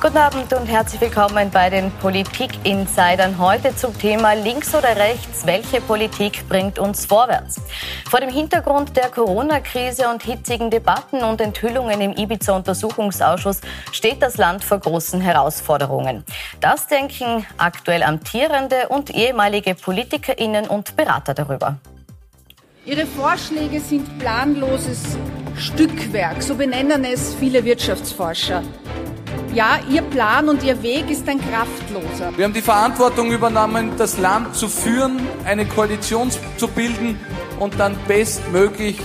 Guten Abend und herzlich willkommen bei den Politik-Insidern. Heute zum Thema links oder rechts, welche Politik bringt uns vorwärts? Vor dem Hintergrund der Corona-Krise und hitzigen Debatten und Enthüllungen im Ibiza-Untersuchungsausschuss steht das Land vor großen Herausforderungen. Das denken aktuell amtierende und ehemalige PolitikerInnen und Berater darüber. Ihre Vorschläge sind planloses Stückwerk, so benennen es viele Wirtschaftsforscher. Ja, Ihr Plan und Ihr Weg ist ein kraftloser. Wir haben die Verantwortung übernommen, das Land zu führen, eine Koalition zu bilden und dann bestmöglich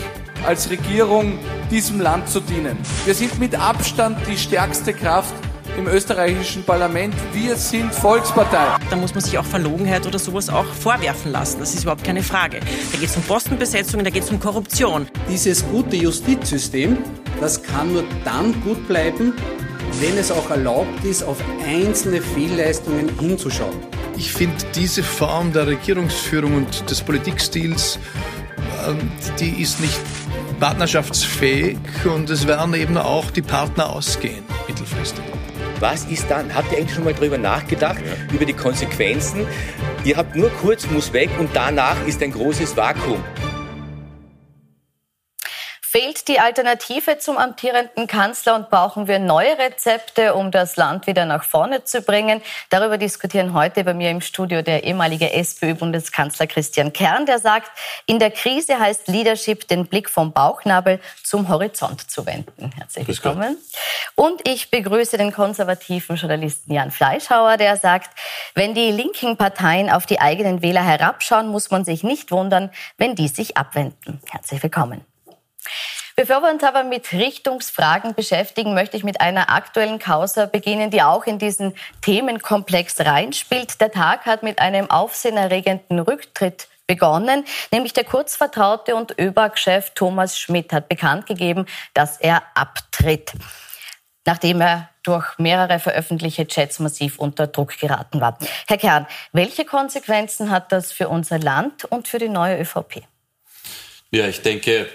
als Regierung diesem Land zu dienen. Wir sind mit Abstand die stärkste Kraft im österreichischen Parlament. Wir sind Volkspartei. Da muss man sich auch Verlogenheit oder sowas auch vorwerfen lassen. Das ist überhaupt keine Frage. Da geht es um Postenbesetzungen, da geht es um Korruption. Dieses gute Justizsystem, das kann nur dann gut bleiben, wenn es auch erlaubt ist, auf einzelne Fehlleistungen hinzuschauen. Ich finde diese Form der Regierungsführung und des Politikstils, ähm, die ist nicht partnerschaftsfähig und es werden eben auch die Partner ausgehen mittelfristig. Was ist dann? Habt ihr eigentlich schon mal darüber nachgedacht, ja. über die Konsequenzen? Ihr habt nur kurz, muss weg und danach ist ein großes Vakuum. Fehlt die Alternative zum amtierenden Kanzler und brauchen wir neue Rezepte, um das Land wieder nach vorne zu bringen? Darüber diskutieren heute bei mir im Studio der ehemalige SPÖ-Bundeskanzler Christian Kern, der sagt, in der Krise heißt Leadership, den Blick vom Bauchnabel zum Horizont zu wenden. Herzlich willkommen. Und ich begrüße den konservativen Journalisten Jan Fleischhauer, der sagt, wenn die linken Parteien auf die eigenen Wähler herabschauen, muss man sich nicht wundern, wenn die sich abwenden. Herzlich willkommen. Bevor wir uns aber mit Richtungsfragen beschäftigen, möchte ich mit einer aktuellen Causa beginnen, die auch in diesen Themenkomplex reinspielt. Der Tag hat mit einem aufsehenerregenden Rücktritt begonnen, nämlich der Kurzvertraute und ÖBAG-Chef Thomas Schmidt hat bekannt gegeben, dass er abtritt, nachdem er durch mehrere veröffentlichte Chats massiv unter Druck geraten war. Herr Kern, welche Konsequenzen hat das für unser Land und für die neue ÖVP? Ja, ich denke,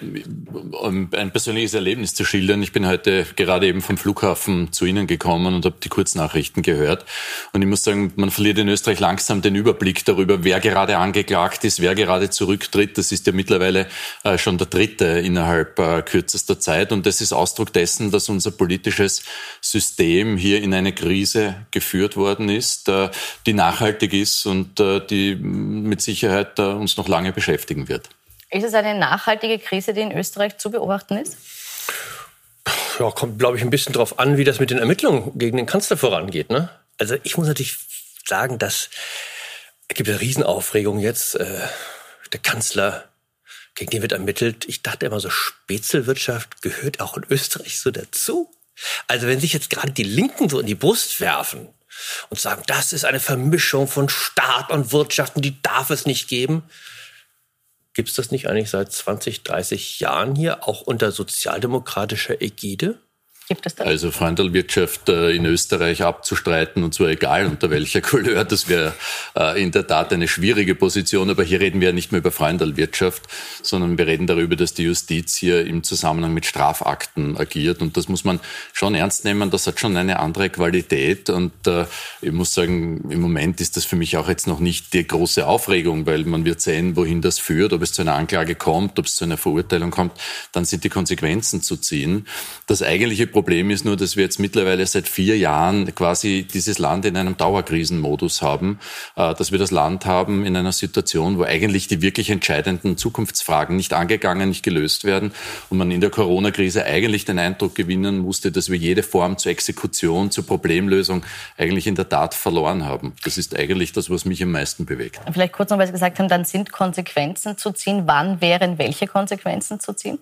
um ein persönliches Erlebnis zu schildern. Ich bin heute gerade eben vom Flughafen zu Ihnen gekommen und habe die Kurznachrichten gehört. Und ich muss sagen, man verliert in Österreich langsam den Überblick darüber, wer gerade angeklagt ist, wer gerade zurücktritt. Das ist ja mittlerweile äh, schon der dritte innerhalb äh, kürzester Zeit. Und das ist Ausdruck dessen, dass unser politisches System hier in eine Krise geführt worden ist, äh, die nachhaltig ist und die mit Sicherheit uns noch lange beschäftigen wird. Ist es eine nachhaltige Krise, die in Österreich zu beobachten ist? Ja, kommt, glaube ich, ein bisschen darauf an, wie das mit den Ermittlungen gegen den Kanzler vorangeht. Ne? Also ich muss natürlich sagen, dass es gibt eine Riesenaufregung jetzt. Äh, der Kanzler, gegen den wird ermittelt. Ich dachte immer so, Spätzelwirtschaft gehört auch in Österreich so dazu. Also wenn sich jetzt gerade die Linken so in die Brust werfen und sagen, das ist eine Vermischung von Staat und Wirtschaft und die darf es nicht geben, Gibt es das nicht eigentlich seit 20, 30 Jahren hier, auch unter sozialdemokratischer Ägide? Gibt es das? Also Freundelwirtschaft äh, in Österreich abzustreiten, und zwar egal unter welcher Couleur, das wäre äh, in der Tat eine schwierige Position. Aber hier reden wir ja nicht mehr über Freundelwirtschaft, sondern wir reden darüber, dass die Justiz hier im Zusammenhang mit Strafakten agiert. Und das muss man schon ernst nehmen. Das hat schon eine andere Qualität. Und äh, ich muss sagen, im Moment ist das für mich auch jetzt noch nicht die große Aufregung, weil man wird sehen, wohin das führt, ob es zu einer Anklage kommt, ob es zu einer Verurteilung kommt. Dann sind die Konsequenzen zu ziehen. Das eigentliche Problem ist nur, dass wir jetzt mittlerweile seit vier Jahren quasi dieses Land in einem Dauerkrisenmodus haben, äh, dass wir das Land haben in einer Situation, wo eigentlich die wirklich entscheidenden Zukunftsfragen nicht angegangen, nicht gelöst werden und man in der Corona-Krise eigentlich den Eindruck gewinnen musste, dass wir jede Form zur Exekution, zur Problemlösung eigentlich in der Tat verloren haben. Das ist eigentlich das, was mich am meisten bewegt. Vielleicht kurz noch, weil Sie gesagt haben, dann sind Konsequenzen zu ziehen. Wann wären welche Konsequenzen zu ziehen?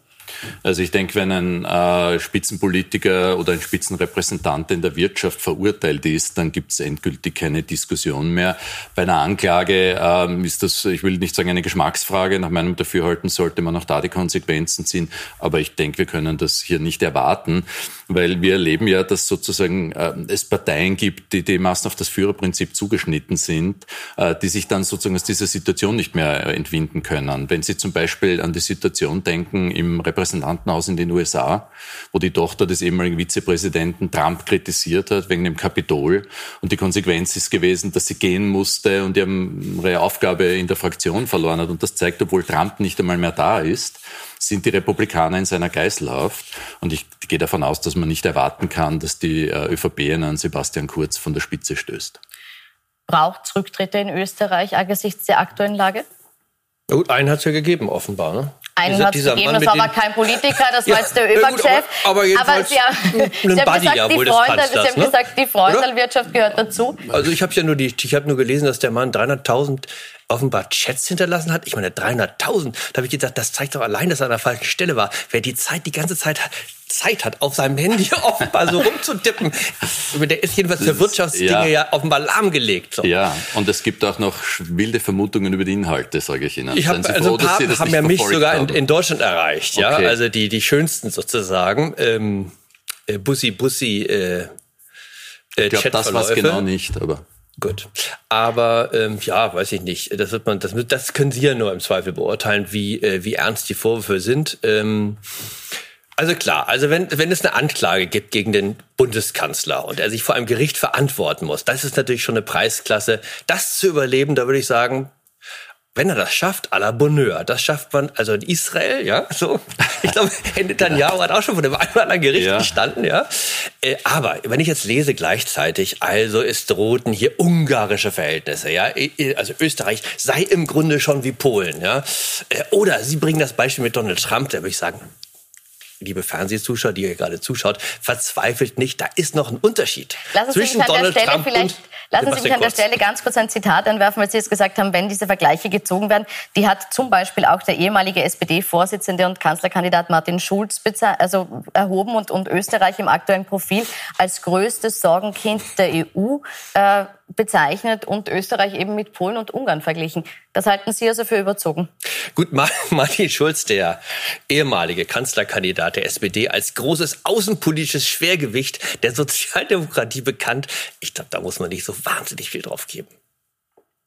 Also ich denke, wenn ein äh, Spitzenpolitiker oder ein Spitzenrepräsentant in der Wirtschaft verurteilt ist, dann gibt es endgültig keine Diskussion mehr. Bei einer Anklage ähm, ist das, ich will nicht sagen eine Geschmacksfrage, nach meinem Dafürhalten sollte man auch da die Konsequenzen ziehen, aber ich denke, wir können das hier nicht erwarten, weil wir erleben ja, dass sozusagen äh, es Parteien gibt, die dermaßen auf das Führerprinzip zugeschnitten sind, äh, die sich dann sozusagen aus dieser Situation nicht mehr entwinden können. Wenn Sie zum Beispiel an die Situation denken im Repräsentantenhaus in den USA, wo die Tochter des ehemaligen Vizepräsidenten Trump kritisiert hat wegen dem Kapitol. Und die Konsequenz ist gewesen, dass sie gehen musste und ihre Aufgabe in der Fraktion verloren hat. Und das zeigt, obwohl Trump nicht einmal mehr da ist, sind die Republikaner in seiner Geiselhaft. Und ich gehe davon aus, dass man nicht erwarten kann, dass die äh, ÖVP an Sebastian Kurz von der Spitze stößt. Braucht Rücktritte in Österreich angesichts der aktuellen Lage? Gut, einen hat es ja gegeben, offenbar. Ne? Einen hat es gegeben, das war aber kein Politiker, das war jetzt der ÖBAG-Chef. aber, aber, aber Sie haben, Sie haben gesagt, ja, die, Freundal, Sie haben ne? gesagt, die Freundalwirtschaft gehört dazu. Also ich habe ja nur die, ich habe nur gelesen, dass der Mann 300.000 offenbar Chats hinterlassen hat. Ich meine, 300.000. Da habe ich gedacht, das zeigt doch allein, dass er an der falschen Stelle war. Wer die Zeit die ganze Zeit hat, Zeit hat, auf seinem Handy offenbar so rumzutippen, der ist jedenfalls für Wirtschaftsdinge ja. ja offenbar lahmgelegt. So. Ja, und es gibt auch noch wilde Vermutungen über die Inhalte, sage ich Ihnen. Ich hab, also ein paar haben ja mich sogar in, in, Deutschland erreicht. Ja, okay. also die die schönsten sozusagen. Ähm, äh, Bussi Bussi. Äh, äh, ich glaube, das war genau nicht, aber. Gut. Aber ähm, ja, weiß ich nicht. Das wird man, das, das können Sie ja nur im Zweifel beurteilen, wie, äh, wie ernst die Vorwürfe sind. Ähm, also klar, also wenn, wenn es eine Anklage gibt gegen den Bundeskanzler und er sich vor einem Gericht verantworten muss, das ist natürlich schon eine Preisklasse. Das zu überleben, da würde ich sagen, wenn er das schafft, à la Bonheur, das schafft man, also in Israel, ja, so. Ich glaube, Netanyahu hat auch schon vor dem einen oder anderen Gericht ja. gestanden, ja. Äh, aber wenn ich jetzt lese gleichzeitig, also es drohten hier ungarische Verhältnisse, ja. Also Österreich sei im Grunde schon wie Polen, ja. Äh, oder Sie bringen das Beispiel mit Donald Trump, da würde ich sagen, liebe Fernsehzuschauer, die ihr gerade zuschaut, verzweifelt nicht, da ist noch ein Unterschied Lassen zwischen Donald Trump und Lassen Sie mich an der Stelle ganz kurz ein Zitat anwerfen, weil Sie jetzt gesagt haben, wenn diese Vergleiche gezogen werden. Die hat zum Beispiel auch der ehemalige SPD-Vorsitzende und Kanzlerkandidat Martin Schulz also erhoben und, und Österreich im aktuellen Profil als größtes Sorgenkind der EU äh, bezeichnet und Österreich eben mit Polen und Ungarn verglichen. Das halten Sie also für überzogen? Gut, Martin Schulz, der ehemalige Kanzlerkandidat der SPD, als großes außenpolitisches Schwergewicht der Sozialdemokratie bekannt. Ich glaube, da muss man nicht so wahnsinnig viel drauf geben.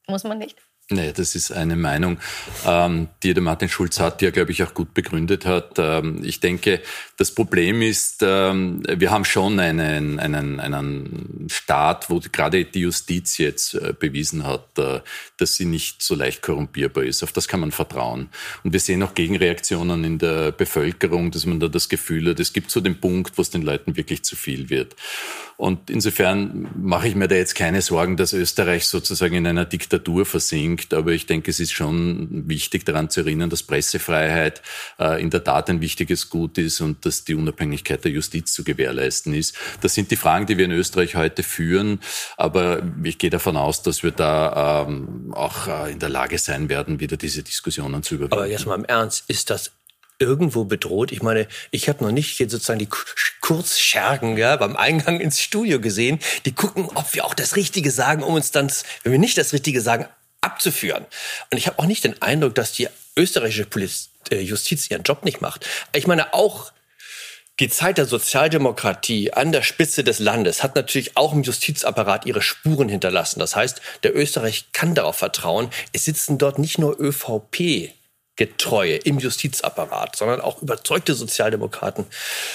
Muss man nicht? Nee, das ist eine Meinung, ähm, die der Martin Schulz hat, die er, glaube ich, auch gut begründet hat. Ähm, ich denke, das Problem ist, ähm, wir haben schon einen, einen, einen Staat, wo gerade die Justiz jetzt äh, bewiesen hat, äh, dass sie nicht so leicht korrumpierbar ist. Auf das kann man vertrauen. Und wir sehen auch Gegenreaktionen in der Bevölkerung, dass man da das Gefühl hat, es gibt so den Punkt, wo es den Leuten wirklich zu viel wird. Und insofern mache ich mir da jetzt keine Sorgen, dass Österreich sozusagen in einer Diktatur versinkt. Aber ich denke, es ist schon wichtig daran zu erinnern, dass Pressefreiheit äh, in der Tat ein wichtiges Gut ist und dass die Unabhängigkeit der Justiz zu gewährleisten ist. Das sind die Fragen, die wir in Österreich heute führen. Aber ich gehe davon aus, dass wir da ähm, auch äh, in der Lage sein werden, wieder diese Diskussionen zu überwinden. Aber jetzt mal im Ernst, ist das irgendwo bedroht. Ich meine, ich habe noch nicht hier sozusagen die Kurzschergen ja, beim Eingang ins Studio gesehen. Die gucken, ob wir auch das Richtige sagen, um uns dann, wenn wir nicht das Richtige sagen, abzuführen. Und ich habe auch nicht den Eindruck, dass die österreichische äh, Justiz ihren Job nicht macht. Ich meine, auch die Zeit der Sozialdemokratie an der Spitze des Landes hat natürlich auch im Justizapparat ihre Spuren hinterlassen. Das heißt, der Österreich kann darauf vertrauen, es sitzen dort nicht nur ÖVP Getreue im Justizapparat, sondern auch überzeugte Sozialdemokraten.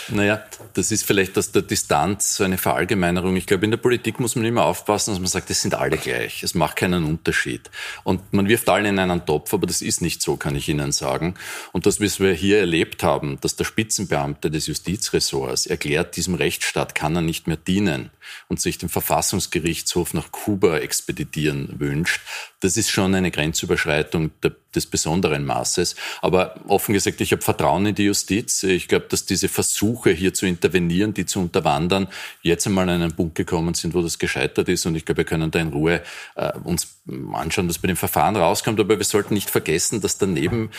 Naja, das ist vielleicht aus der Distanz so eine Verallgemeinerung. Ich glaube, in der Politik muss man immer aufpassen, dass man sagt, es sind alle gleich. Es macht keinen Unterschied. Und man wirft alle in einen Topf, aber das ist nicht so, kann ich Ihnen sagen. Und das, was wir hier erlebt haben, dass der Spitzenbeamte des Justizressorts erklärt, diesem Rechtsstaat kann er nicht mehr dienen und sich den Verfassungsgerichtshof nach Kuba expeditieren wünscht, das ist schon eine Grenzüberschreitung des besonderen Maßes. Aber offen gesagt, ich habe Vertrauen in die Justiz. Ich glaube, dass diese Versuche hier zu intervenieren, die zu unterwandern, jetzt einmal an einen Punkt gekommen sind, wo das gescheitert ist. Und ich glaube, wir können da in Ruhe äh, uns anschauen, was bei dem Verfahren rauskommt. Aber wir sollten nicht vergessen, dass daneben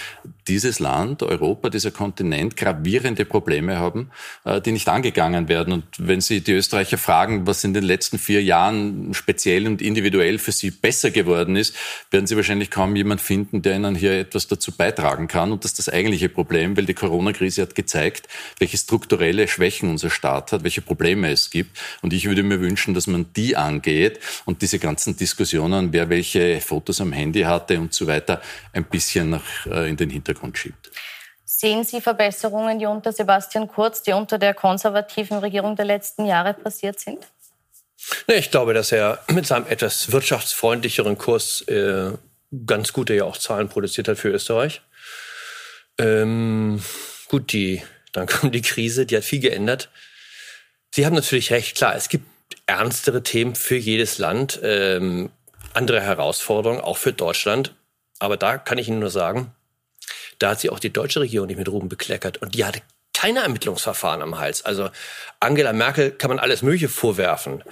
dieses Land, Europa, dieser Kontinent gravierende Probleme haben, äh, die nicht angegangen werden. Und wenn Sie die Österreicher fragen, was in den letzten vier Jahren speziell und individuell für sie besser geworden ist, werden Sie wahrscheinlich kaum jemand finden, der Ihnen hier etwas dazu beitragen kann. Und das ist das eigentliche Problem, weil die Corona-Krise hat gezeigt, welche strukturelle Schwächen unser Staat hat, welche Probleme es gibt. Und ich würde mir wünschen, dass man die angeht und diese ganzen Diskussionen, wer welche Fotos am Handy hatte und so weiter, ein bisschen nach, äh, in den Hintergrund schiebt. Sehen Sie Verbesserungen, die unter Sebastian Kurz, die unter der konservativen Regierung der letzten Jahre passiert sind? Ich glaube, dass er mit seinem etwas wirtschaftsfreundlicheren Kurs äh, ganz gute ja auch Zahlen produziert hat für Österreich. Ähm, gut, die, dann kommt die Krise, die hat viel geändert. Sie haben natürlich recht, klar, es gibt ernstere Themen für jedes Land, ähm, andere Herausforderungen, auch für Deutschland. Aber da kann ich Ihnen nur sagen, da hat sie auch die deutsche Regierung nicht mit Ruben bekleckert und die hatte keine Ermittlungsverfahren am Hals. Also Angela Merkel kann man alles Mögliche vorwerfen.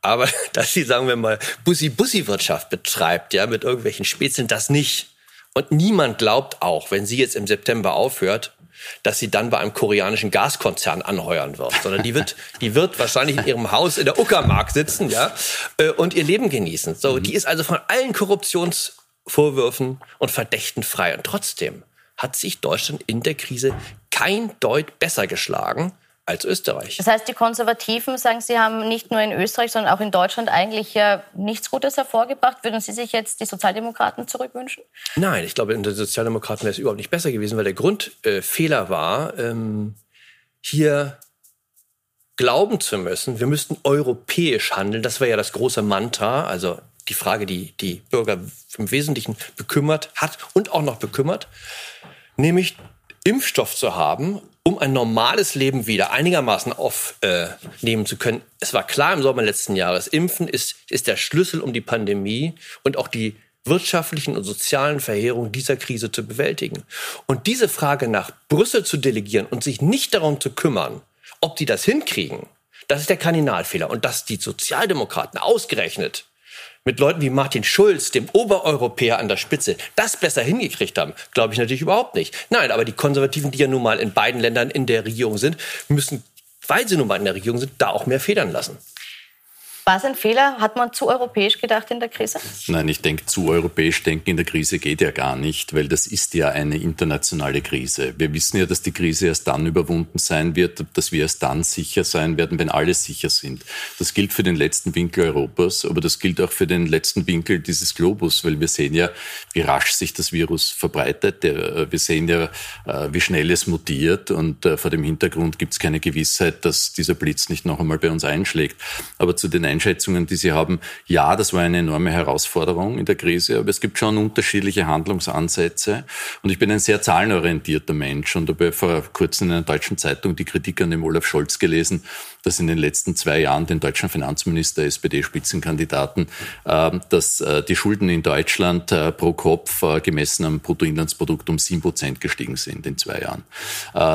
Aber dass sie, sagen wir mal, Bussi-Bussi-Wirtschaft betreibt, ja, mit irgendwelchen Spätzchen, das nicht. Und niemand glaubt auch, wenn sie jetzt im September aufhört, dass sie dann bei einem koreanischen Gaskonzern anheuern wird, sondern die wird, die wird wahrscheinlich in ihrem Haus in der Uckermark sitzen, ja, äh, und ihr Leben genießen. So, mhm. die ist also von allen Korruptionsvorwürfen und Verdächten frei. Und trotzdem hat sich Deutschland in der Krise kein Deut besser geschlagen als Österreich. Das heißt, die Konservativen sagen, sie haben nicht nur in Österreich, sondern auch in Deutschland eigentlich ja nichts Gutes hervorgebracht. Würden Sie sich jetzt die Sozialdemokraten zurückwünschen? Nein, ich glaube, in den Sozialdemokraten wäre es überhaupt nicht besser gewesen, weil der Grundfehler äh, war, ähm, hier glauben zu müssen, wir müssten europäisch handeln. Das war ja das große Mantra, also die Frage, die die Bürger im Wesentlichen bekümmert hat und auch noch bekümmert, nämlich Impfstoff zu haben um ein normales Leben wieder einigermaßen aufnehmen äh, zu können. Es war klar im Sommer letzten Jahres, Impfen ist, ist der Schlüssel, um die Pandemie und auch die wirtschaftlichen und sozialen Verheerungen dieser Krise zu bewältigen. Und diese Frage nach Brüssel zu delegieren und sich nicht darum zu kümmern, ob die das hinkriegen, das ist der Kardinalfehler. Und dass die Sozialdemokraten ausgerechnet mit Leuten wie Martin Schulz, dem Obereuropäer an der Spitze, das besser hingekriegt haben, glaube ich natürlich überhaupt nicht. Nein, aber die Konservativen, die ja nun mal in beiden Ländern in der Regierung sind, müssen, weil sie nun mal in der Regierung sind, da auch mehr federn lassen. War es ein Fehler? Hat man zu europäisch gedacht in der Krise? Nein, ich denke, zu europäisch denken in der Krise geht ja gar nicht, weil das ist ja eine internationale Krise. Wir wissen ja, dass die Krise erst dann überwunden sein wird, dass wir erst dann sicher sein werden, wenn alle sicher sind. Das gilt für den letzten Winkel Europas, aber das gilt auch für den letzten Winkel dieses Globus, weil wir sehen ja, wie rasch sich das Virus verbreitet. Wir sehen ja, äh, wie schnell es mutiert und äh, vor dem Hintergrund gibt es keine Gewissheit, dass dieser Blitz nicht noch einmal bei uns einschlägt. Aber zu den Einschätzungen, die Sie haben, ja, das war eine enorme Herausforderung in der Krise, aber es gibt schon unterschiedliche Handlungsansätze. Und ich bin ein sehr zahlenorientierter Mensch. Und habe vor kurzem in einer deutschen Zeitung die Kritik an dem Olaf Scholz gelesen, dass in den letzten zwei Jahren den deutschen Finanzminister, SPD-Spitzenkandidaten, ähm, dass äh, die Schulden in Deutschland äh, pro Kopf äh, gemessen am Bruttoinlandsprodukt um sieben Prozent gestiegen sind in zwei Jahren.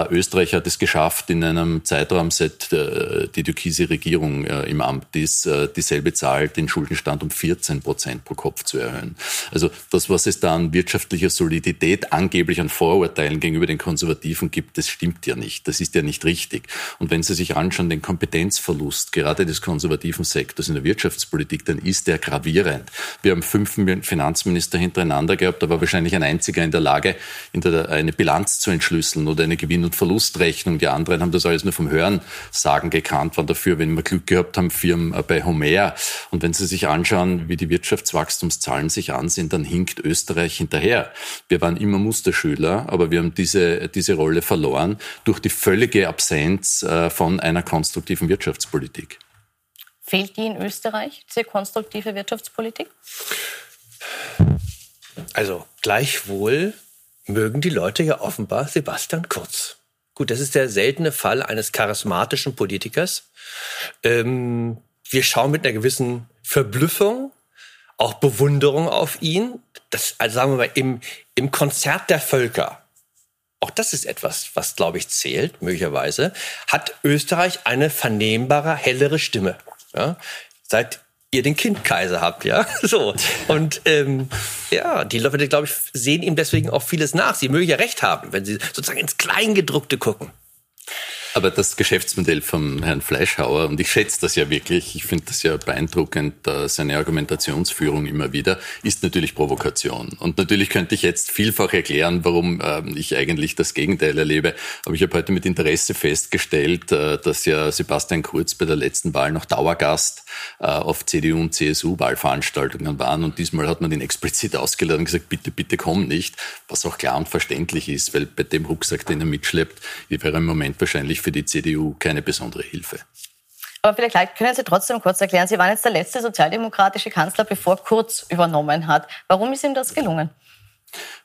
Österreich hat es geschafft, in einem Zeitraum, seit die türkise Regierung im Amt ist, dieselbe Zahl, den Schuldenstand um 14 Prozent pro Kopf zu erhöhen. Also das, was es da an wirtschaftlicher Solidität angeblich an Vorurteilen gegenüber den Konservativen gibt, das stimmt ja nicht. Das ist ja nicht richtig. Und wenn Sie sich anschauen, den Kompetenzverlust gerade des konservativen Sektors in der Wirtschaftspolitik, dann ist der gravierend. Wir haben fünf Finanzminister hintereinander gehabt, da war wahrscheinlich ein einziger in der Lage, eine Bilanz zu entschlüsseln oder eine Gewinn- und Verlustrechnung. Die anderen haben das alles nur vom Hören sagen gekannt, waren dafür, wenn wir Glück gehabt haben, Firmen äh, bei Homer. Und wenn Sie sich anschauen, wie die Wirtschaftswachstumszahlen sich ansehen, dann hinkt Österreich hinterher. Wir waren immer Musterschüler, aber wir haben diese, diese Rolle verloren durch die völlige Absenz äh, von einer konstruktiven konstruktiven Wirtschaftspolitik. Fehlt die in Österreich, diese konstruktive Wirtschaftspolitik? Also gleichwohl mögen die Leute ja offenbar Sebastian Kurz. Gut, das ist der seltene Fall eines charismatischen Politikers. Ähm, wir schauen mit einer gewissen Verblüffung, auch Bewunderung auf ihn. Das, also sagen wir mal, im, im Konzert der Völker auch das ist etwas, was, glaube ich, zählt, möglicherweise, hat Österreich eine vernehmbare, hellere Stimme. Ja? Seit ihr den Kindkaiser habt, ja, so. Und ähm, ja, die Leute, glaube ich, sehen ihm deswegen auch vieles nach. Sie mögen ja recht haben, wenn sie sozusagen ins Kleingedruckte gucken. Aber das Geschäftsmodell von Herrn Fleischhauer, und ich schätze das ja wirklich, ich finde das ja beeindruckend, seine Argumentationsführung immer wieder, ist natürlich Provokation. Und natürlich könnte ich jetzt vielfach erklären, warum ähm, ich eigentlich das Gegenteil erlebe. Aber ich habe heute mit Interesse festgestellt, äh, dass ja Sebastian Kurz bei der letzten Wahl noch Dauergast äh, auf CDU und CSU-Wahlveranstaltungen waren. Und diesmal hat man ihn explizit ausgeladen und gesagt, bitte, bitte komm nicht, was auch klar und verständlich ist, weil bei dem Rucksack, den er mitschleppt, wäre im Moment wahrscheinlich für die CDU keine besondere Hilfe. Aber vielleicht können Sie trotzdem kurz erklären, Sie waren jetzt der letzte sozialdemokratische Kanzler, bevor Kurz übernommen hat. Warum ist ihm das gelungen?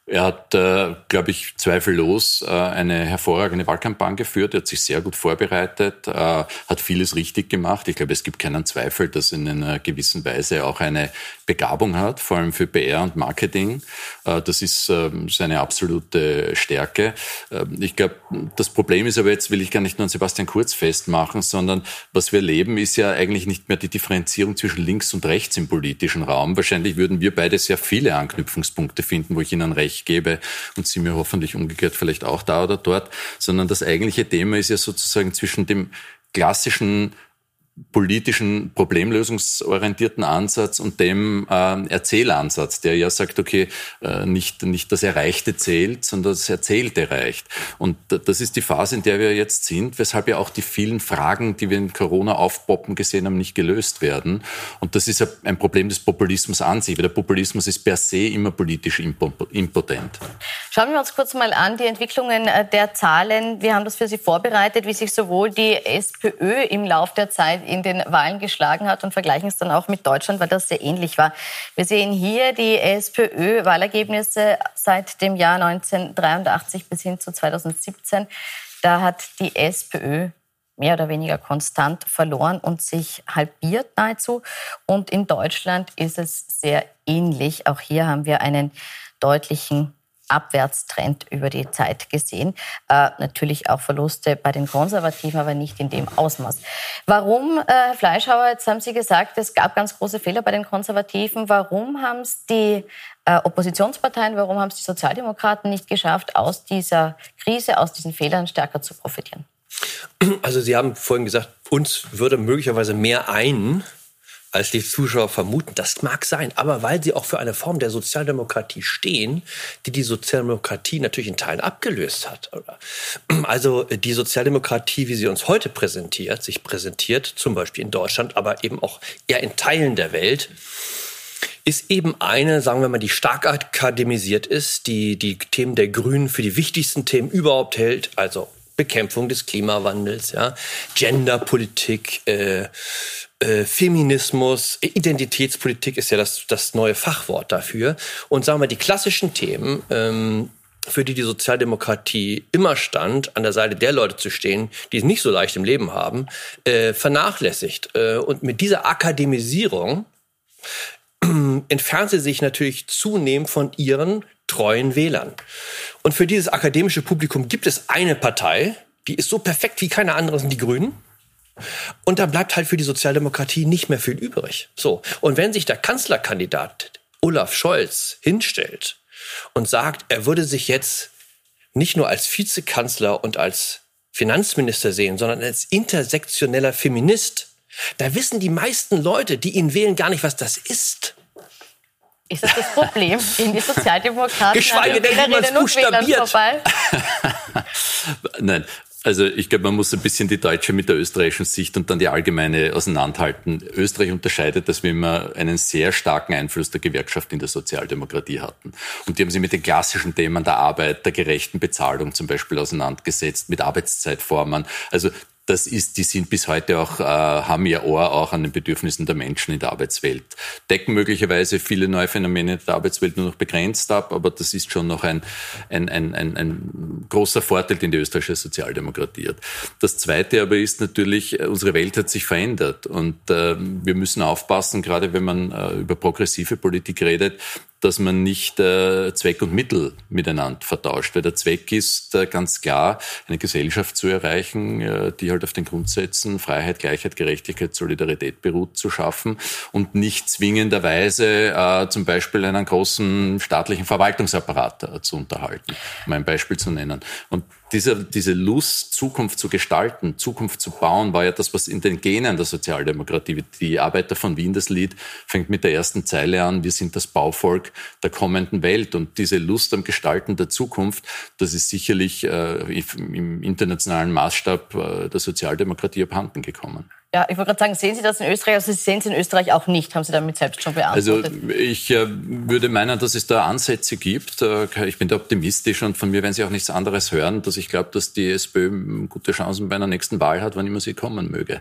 Er hat, äh, glaube ich, zweifellos äh, eine hervorragende Wahlkampagne geführt. Er hat sich sehr gut vorbereitet, äh, hat vieles richtig gemacht. Ich glaube, es gibt keinen Zweifel, dass er in einer gewissen Weise auch eine Begabung hat, vor allem für PR und Marketing. Äh, das ist ähm, seine absolute Stärke. Ähm, ich glaube, das Problem ist aber jetzt, will ich gar nicht nur an Sebastian Kurz festmachen, sondern was wir leben, ist ja eigentlich nicht mehr die Differenzierung zwischen links und rechts im politischen Raum. Wahrscheinlich würden wir beide sehr viele Anknüpfungspunkte finden, wo ich Ihnen recht ich gebe und Sie mir hoffentlich umgekehrt vielleicht auch da oder dort, sondern das eigentliche Thema ist ja sozusagen zwischen dem klassischen politischen, problemlösungsorientierten Ansatz und dem äh, Erzählansatz, der ja sagt, okay, äh, nicht, nicht das Erreichte zählt, sondern das Erzählte reicht. Und das ist die Phase, in der wir jetzt sind, weshalb ja auch die vielen Fragen, die wir in Corona aufpoppen gesehen haben, nicht gelöst werden. Und das ist ein Problem des Populismus an sich, weil der Populismus ist per se immer politisch impotent. Schauen wir uns kurz mal an die Entwicklungen äh, der Zahlen. Wir haben das für Sie vorbereitet, wie sich sowohl die SPÖ im Lauf der Zeit in den Wahlen geschlagen hat und vergleichen es dann auch mit Deutschland, weil das sehr ähnlich war. Wir sehen hier die SPÖ-Wahlergebnisse seit dem Jahr 1983 bis hin zu 2017. Da hat die SPÖ mehr oder weniger konstant verloren und sich halbiert nahezu. Und in Deutschland ist es sehr ähnlich. Auch hier haben wir einen deutlichen Abwärtstrend über die Zeit gesehen. Äh, natürlich auch Verluste bei den Konservativen, aber nicht in dem Ausmaß. Warum, äh, Herr Fleischhauer, jetzt haben Sie gesagt, es gab ganz große Fehler bei den Konservativen. Warum haben es die äh, Oppositionsparteien, warum haben es die Sozialdemokraten nicht geschafft, aus dieser Krise, aus diesen Fehlern stärker zu profitieren? Also Sie haben vorhin gesagt, uns würde möglicherweise mehr ein, als die Zuschauer vermuten. Das mag sein, aber weil sie auch für eine Form der Sozialdemokratie stehen, die die Sozialdemokratie natürlich in Teilen abgelöst hat. Also die Sozialdemokratie, wie sie uns heute präsentiert, sich präsentiert, zum Beispiel in Deutschland, aber eben auch eher in Teilen der Welt, ist eben eine, sagen wir mal, die stark akademisiert ist, die die Themen der Grünen für die wichtigsten Themen überhaupt hält, also Bekämpfung des Klimawandels, ja, Genderpolitik, äh, äh, Feminismus, Identitätspolitik ist ja das, das neue Fachwort dafür. Und sagen wir, die klassischen Themen, ähm, für die die Sozialdemokratie immer stand, an der Seite der Leute zu stehen, die es nicht so leicht im Leben haben, äh, vernachlässigt. Äh, und mit dieser Akademisierung entfernt sie sich natürlich zunehmend von ihren treuen Wählern. Und für dieses akademische Publikum gibt es eine Partei, die ist so perfekt wie keine andere, sind die Grünen. Und da bleibt halt für die Sozialdemokratie nicht mehr viel übrig. So. Und wenn sich der Kanzlerkandidat Olaf Scholz hinstellt und sagt, er würde sich jetzt nicht nur als Vizekanzler und als Finanzminister sehen, sondern als intersektioneller Feminist, da wissen die meisten Leute, die ihn wählen, gar nicht, was das ist. Ist das das Problem? Gehen die Sozialdemokraten Geschweige denn, wie man es buchstabiert. Nein, also ich glaube, man muss ein bisschen die deutsche mit der österreichischen Sicht und dann die allgemeine auseinanderhalten. Österreich unterscheidet, dass wir immer einen sehr starken Einfluss der Gewerkschaft in der Sozialdemokratie hatten. Und die haben sich mit den klassischen Themen der Arbeit, der gerechten Bezahlung zum Beispiel auseinandergesetzt, mit Arbeitszeitformen. Also das ist, die sind bis heute auch, äh, haben ihr Ohr auch an den Bedürfnissen der Menschen in der Arbeitswelt. Decken möglicherweise viele neue Phänomene der Arbeitswelt nur noch begrenzt ab, aber das ist schon noch ein, ein, ein, ein, ein großer Vorteil, den die österreichische Sozialdemokratie hat. Das Zweite aber ist natürlich, äh, unsere Welt hat sich verändert und äh, wir müssen aufpassen, gerade wenn man äh, über progressive Politik redet, dass man nicht äh, Zweck und Mittel miteinander vertauscht. Weil der Zweck ist äh, ganz klar, eine Gesellschaft zu erreichen, äh, die halt auf den Grundsätzen Freiheit, Gleichheit, Gerechtigkeit, Solidarität beruht, zu schaffen und nicht zwingenderweise äh, zum Beispiel einen großen staatlichen Verwaltungsapparat äh, zu unterhalten, um ein Beispiel zu nennen. Und diese, diese Lust, Zukunft zu gestalten, Zukunft zu bauen, war ja das, was in den Genen der Sozialdemokratie, die Arbeiter von Wien, das Lied, fängt mit der ersten Zeile an, wir sind das Bauvolk der kommenden Welt. Und diese Lust am Gestalten der Zukunft, das ist sicherlich äh, im internationalen Maßstab äh, der Sozialdemokratie abhanden gekommen. Ja, ich wollte gerade sagen, sehen Sie das in Österreich? Also Sie sehen es in Österreich auch nicht, haben Sie damit selbst schon beantwortet. Also ich äh, würde meinen, dass es da Ansätze gibt. Äh, ich bin da optimistisch und von mir werden Sie auch nichts anderes hören, dass ich glaube, dass die SPÖ gute Chancen bei einer nächsten Wahl hat, wann immer sie kommen möge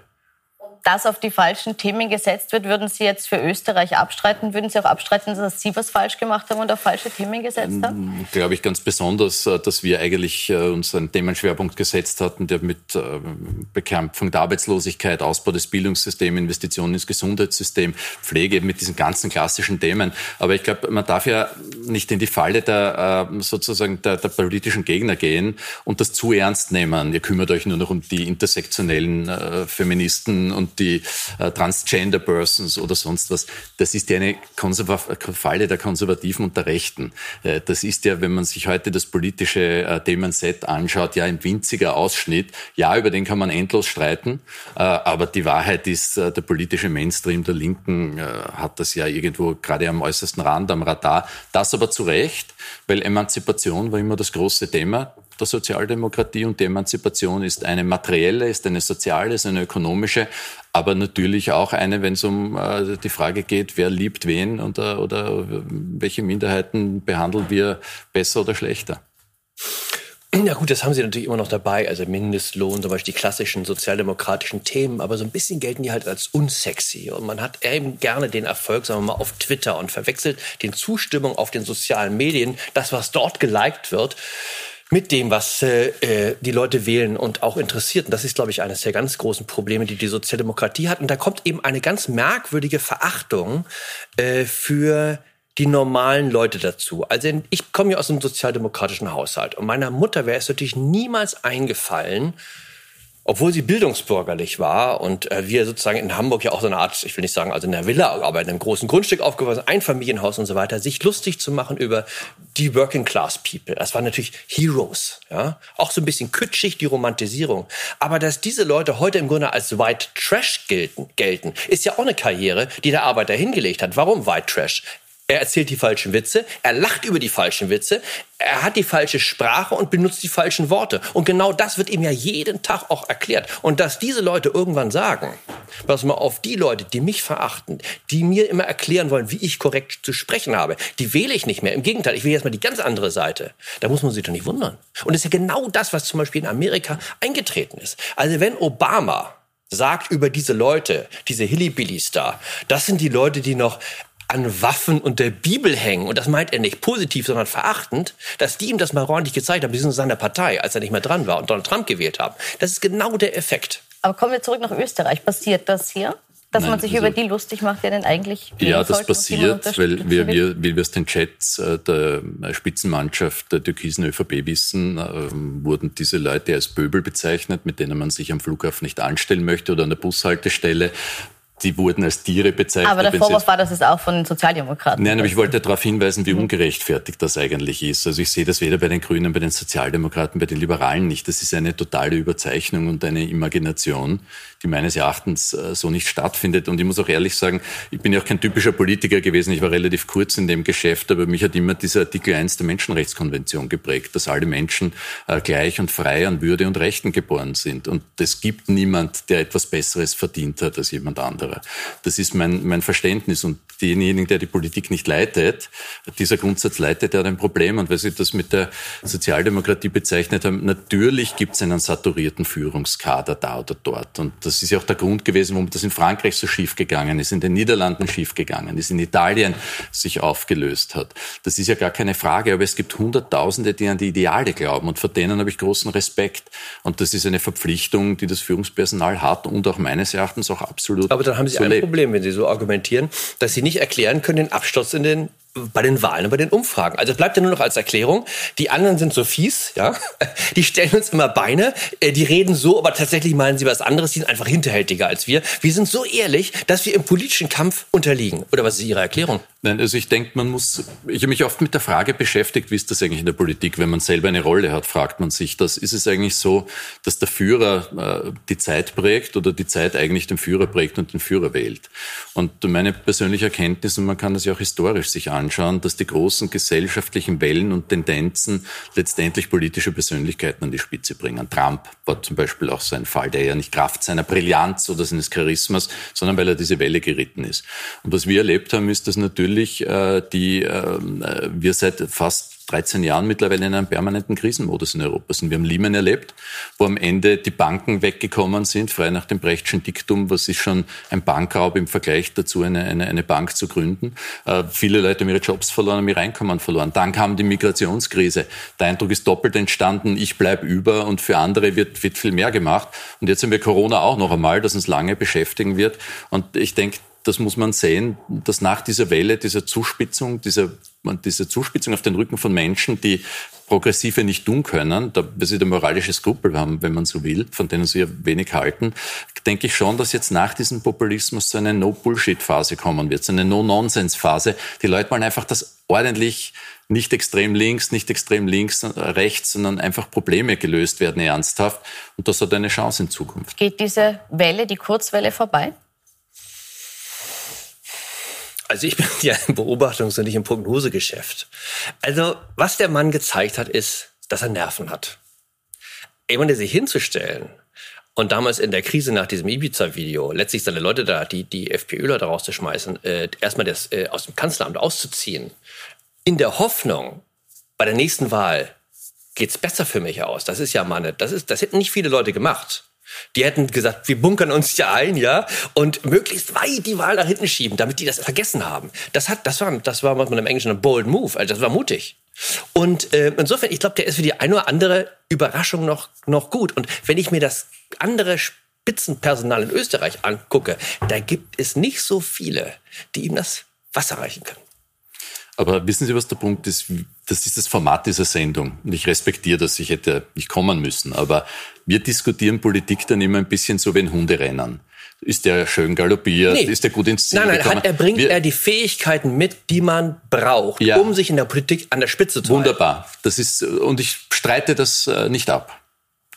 das auf die falschen Themen gesetzt wird, würden Sie jetzt für Österreich abstreiten? Würden Sie auch abstreiten, dass Sie was falsch gemacht haben und auf falsche Themen gesetzt haben? Ähm, glaube ich ganz besonders, äh, dass wir eigentlich äh, uns einen Themenschwerpunkt gesetzt hatten, der mit äh, Bekämpfung der Arbeitslosigkeit, Ausbau des Bildungssystems, Investitionen ins Gesundheitssystem, Pflege, mit diesen ganzen klassischen Themen. Aber ich glaube, man darf ja nicht in die Falle der sozusagen der, der politischen Gegner gehen und das zu ernst nehmen. Ihr kümmert euch nur noch um die intersektionellen Feministen und die äh, Transgender Persons oder sonst was, das ist ja eine Falle der Konservativen und der Rechten. Äh, das ist ja, wenn man sich heute das politische äh, Themenset anschaut, ja ein winziger Ausschnitt. Ja, über den kann man endlos streiten, äh, aber die Wahrheit ist, äh, der politische Mainstream der Linken äh, hat das ja irgendwo gerade am äußersten Rand, am Radar. Das aber zu Recht, weil Emanzipation war immer das große Thema der Sozialdemokratie und die Emanzipation ist eine materielle, ist eine soziale, ist eine ökonomische, aber natürlich auch eine, wenn es um äh, die Frage geht, wer liebt wen und, äh, oder welche Minderheiten behandeln wir besser oder schlechter. Ja gut, das haben sie natürlich immer noch dabei, also Mindestlohn, zum Beispiel die klassischen sozialdemokratischen Themen, aber so ein bisschen gelten die halt als unsexy. Und man hat eben gerne den Erfolg, sagen wir mal, auf Twitter und verwechselt den Zustimmung auf den sozialen Medien, das, was dort geliked wird, mit dem, was äh, äh, die Leute wählen und auch interessiert. Und das ist, glaube ich, eines der ganz großen Probleme, die die Sozialdemokratie hat. Und da kommt eben eine ganz merkwürdige Verachtung äh, für die normalen Leute dazu. Also ich komme ja aus einem sozialdemokratischen Haushalt und meiner Mutter wäre es natürlich niemals eingefallen, obwohl sie bildungsbürgerlich war und äh, wir sozusagen in Hamburg ja auch so eine Art, ich will nicht sagen, also in der Villa, aber in einem großen Grundstück aufgewachsen, ein Familienhaus und so weiter, sich lustig zu machen über die Working Class People. Das waren natürlich Heroes, ja. Auch so ein bisschen kitschig, die Romantisierung. Aber dass diese Leute heute im Grunde als White Trash gelten, gelten ist ja auch eine Karriere, die der Arbeiter hingelegt hat. Warum White Trash? Er erzählt die falschen Witze, er lacht über die falschen Witze, er hat die falsche Sprache und benutzt die falschen Worte. Und genau das wird ihm ja jeden Tag auch erklärt. Und dass diese Leute irgendwann sagen, pass mal auf, die Leute, die mich verachten, die mir immer erklären wollen, wie ich korrekt zu sprechen habe, die wähle ich nicht mehr. Im Gegenteil, ich will jetzt mal die ganz andere Seite. Da muss man sich doch nicht wundern. Und das ist ja genau das, was zum Beispiel in Amerika eingetreten ist. Also wenn Obama sagt über diese Leute, diese Hillbillies da, das sind die Leute, die noch an Waffen und der Bibel hängen, und das meint er nicht positiv, sondern verachtend, dass die ihm das mal ordentlich gezeigt haben, beziehungsweise seiner Partei, als er nicht mehr dran war und Donald Trump gewählt haben. Das ist genau der Effekt. Aber kommen wir zurück nach Österreich. Passiert das hier? Dass Nein, man sich also, über die lustig macht, der denn eigentlich. Ja, das passiert, weil wir, wir, wie wir aus den Chats äh, der Spitzenmannschaft der türkisen ÖVP wissen, äh, wurden diese Leute als Böbel bezeichnet, mit denen man sich am Flughafen nicht anstellen möchte oder an der Bushaltestelle die wurden als Tiere bezeichnet. Aber der Vorwurf war, dass es auch von den Sozialdemokraten Nein, aber ich wollte darauf hinweisen, wie ungerechtfertigt das eigentlich ist. Also ich sehe das weder bei den Grünen, bei den Sozialdemokraten, bei den Liberalen nicht. Das ist eine totale Überzeichnung und eine Imagination, die meines Erachtens äh, so nicht stattfindet. Und ich muss auch ehrlich sagen, ich bin ja auch kein typischer Politiker gewesen. Ich war relativ kurz in dem Geschäft, aber mich hat immer dieser Artikel 1 der Menschenrechtskonvention geprägt, dass alle Menschen äh, gleich und frei an Würde und Rechten geboren sind. Und es gibt niemand, der etwas Besseres verdient hat als jemand anderes andere. Das ist mein, mein Verständnis. Und denjenigen, der die Politik nicht leitet, dieser Grundsatz leitet, der hat ein Problem. Und weil Sie das mit der Sozialdemokratie bezeichnet haben, natürlich gibt es einen saturierten Führungskader da oder dort. Und das ist ja auch der Grund gewesen, warum das in Frankreich so schief gegangen ist, in den Niederlanden schief gegangen ist, in Italien sich aufgelöst hat. Das ist ja gar keine Frage. Aber es gibt Hunderttausende, die an die Ideale glauben. Und vor denen habe ich großen Respekt. Und das ist eine Verpflichtung, die das Führungspersonal hat und auch meines Erachtens auch absolut aber dann haben Sie so ein lebt. Problem, wenn Sie so argumentieren, dass Sie nicht erklären können den Absturz in den bei den Wahlen und bei den Umfragen. Also bleibt ja nur noch als Erklärung. Die anderen sind so fies, ja. Die stellen uns immer Beine, äh, die reden so, aber tatsächlich meinen sie was anderes, die sind einfach hinterhältiger als wir. Wir sind so ehrlich, dass wir im politischen Kampf unterliegen. Oder was ist Ihre Erklärung? Nein, also ich denke, man muss, ich habe mich oft mit der Frage beschäftigt, wie ist das eigentlich in der Politik, wenn man selber eine Rolle hat, fragt man sich das. Ist es eigentlich so, dass der Führer äh, die Zeit prägt oder die Zeit eigentlich den Führer prägt und den Führer wählt? Und meine persönliche Erkenntnis, und man kann das ja auch historisch sich anschauen, dass die großen gesellschaftlichen Wellen und Tendenzen letztendlich politische Persönlichkeiten an die Spitze bringen. Trump war zum Beispiel auch so ein Fall, der ja nicht Kraft seiner Brillanz oder seines Charismas, sondern weil er diese Welle geritten ist. Und was wir erlebt haben, ist, dass natürlich natürlich äh, die ähm, äh, wir seit fast 13 Jahren mittlerweile in einem permanenten Krisenmodus in Europa sind. Wir haben Lehman erlebt, wo am Ende die Banken weggekommen sind, frei nach dem Brechtschen Diktum, was ist schon ein Bankraub im Vergleich dazu, eine, eine, eine Bank zu gründen. Äh, viele Leute haben ihre Jobs verloren, haben ihr Einkommen verloren. Dann kam die Migrationskrise. Der Eindruck ist doppelt entstanden, ich bleib über und für andere wird, wird viel mehr gemacht. Und jetzt haben wir Corona auch noch einmal, das uns lange beschäftigen wird. Und ich denke, das muss man sehen, dass nach dieser Welle, dieser Zuspitzung, dieser, dieser Zuspitzung auf den Rücken von Menschen, die Progressive nicht tun können, da wir sie ein moralisches Skrupel haben, wenn man so will, von denen sie ja wenig halten, denke ich schon, dass jetzt nach diesem Populismus so eine No-Bullshit-Phase kommen wird, so eine No-Nonsense-Phase. Die Leute wollen einfach das ordentlich nicht extrem links, nicht extrem links, rechts, sondern einfach Probleme gelöst werden ernsthaft. Und das hat eine Chance in Zukunft. Geht diese Welle, die Kurzwelle vorbei? Also ich bin ja im Beobachtungs- und nicht im Prognosegeschäft. Also was der Mann gezeigt hat, ist, dass er Nerven hat. Jemand, sich hinzustellen und damals in der Krise nach diesem Ibiza-Video letztlich seine Leute da, die, die FPÖ-Leute rauszuschmeißen, äh, erstmal das äh, aus dem Kanzleramt auszuziehen, in der Hoffnung, bei der nächsten Wahl geht's besser für mich aus. Das ist ja meine, das ist, das hätten nicht viele Leute gemacht. Die hätten gesagt, wir bunkern uns hier ein, ja, und möglichst weit die Wahl nach hinten schieben, damit die das vergessen haben. Das hat, das war, das war, was man im Englischen ein bold move, also das war mutig. Und äh, insofern, ich glaube, der ist für die eine oder andere Überraschung noch, noch gut. Und wenn ich mir das andere Spitzenpersonal in Österreich angucke, da gibt es nicht so viele, die ihm das Wasser reichen können. Aber wissen Sie, was der Punkt ist? Das ist das Format dieser Sendung. Und ich respektiere das, ich hätte nicht kommen müssen. Aber wir diskutieren Politik dann immer ein bisschen so wie ein Hunderennen. Ist der schön galoppiert? Nee. Ist der gut ins Ziel Nein, nein, hat, er bringt wir, er die Fähigkeiten mit, die man braucht, ja, um sich in der Politik an der Spitze zu Wunderbar. Halten. Das ist, und ich streite das äh, nicht ab,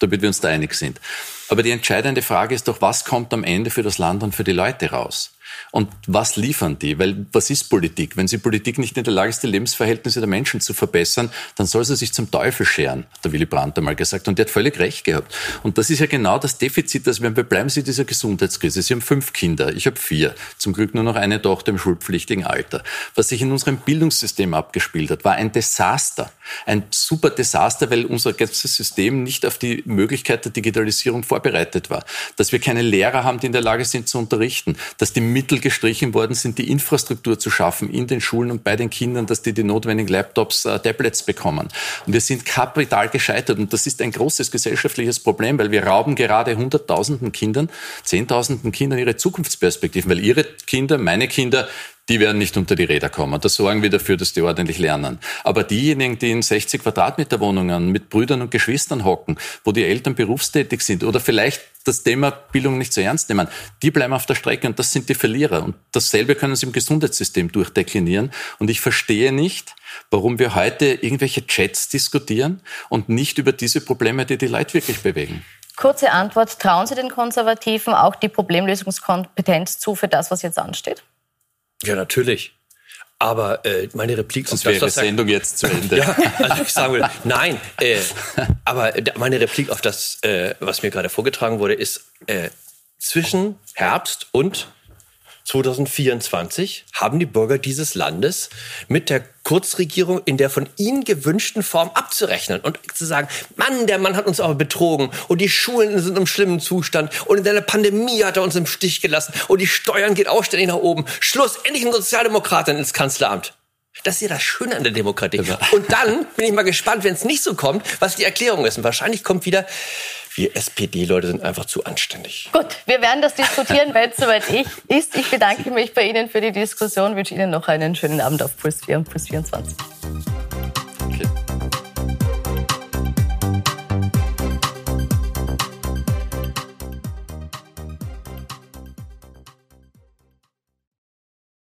damit wir uns da einig sind. Aber die entscheidende Frage ist doch, was kommt am Ende für das Land und für die Leute raus? Und was liefern die? Weil was ist Politik? Wenn sie Politik nicht in der Lage ist, die Lebensverhältnisse der Menschen zu verbessern, dann soll sie sich zum Teufel scheren, hat der Willy Brandt einmal gesagt. Und der hat völlig recht gehabt. Und das ist ja genau das Defizit, dass wir bleiben Sie dieser Gesundheitskrise. Sie haben fünf Kinder, ich habe vier. Zum Glück nur noch eine Tochter im schulpflichtigen Alter. Was sich in unserem Bildungssystem abgespielt hat, war ein Desaster. Ein super Desaster, weil unser ganzes System nicht auf die Möglichkeit der Digitalisierung vorbereitet war. Dass wir keine Lehrer haben, die in der Lage sind zu unterrichten. Dass die Mittel gestrichen worden sind, die Infrastruktur zu schaffen in den Schulen und bei den Kindern, dass die die notwendigen Laptops, äh, Tablets bekommen. Und wir sind kapital gescheitert und das ist ein großes gesellschaftliches Problem, weil wir rauben gerade hunderttausenden Kindern, zehntausenden Kindern ihre Zukunftsperspektiven, weil ihre Kinder, meine Kinder, die werden nicht unter die Räder kommen. Da sorgen wir dafür, dass die ordentlich lernen. Aber diejenigen, die in 60 Quadratmeter Wohnungen mit Brüdern und Geschwistern hocken, wo die Eltern berufstätig sind oder vielleicht das Thema Bildung nicht so ernst nehmen, die bleiben auf der Strecke und das sind die Verlierer. Und dasselbe können sie im Gesundheitssystem durchdeklinieren. Und ich verstehe nicht, warum wir heute irgendwelche Chats diskutieren und nicht über diese Probleme, die die Leute wirklich bewegen. Kurze Antwort. Trauen Sie den Konservativen auch die Problemlösungskompetenz zu für das, was jetzt ansteht? Ja, natürlich. Aber äh, meine Replik Sonst auf das, wäre die Sendung jetzt zu Ende. ja, also ich sagen will, nein. Äh, aber meine Replik auf das, äh, was mir gerade vorgetragen wurde, ist äh, zwischen Herbst und 2024 haben die Bürger dieses Landes mit der Kurzregierung in der von ihnen gewünschten Form abzurechnen und zu sagen, Mann, der Mann hat uns aber betrogen und die Schulen sind im schlimmen Zustand und in der Pandemie hat er uns im Stich gelassen und die Steuern geht auch ständig nach oben. Schluss, endlich ein Sozialdemokratin ins Kanzleramt. Das ist ja das Schöne an der Demokratie. Genau. Und dann bin ich mal gespannt, wenn es nicht so kommt, was die Erklärung ist. Und wahrscheinlich kommt wieder, wir SPD-Leute sind einfach zu anständig. Gut, wir werden das diskutieren, wenn es soweit ich ist. Ich bedanke mich bei Ihnen für die Diskussion, wünsche Ihnen noch einen schönen Abend auf Puls 4 und Puls 24.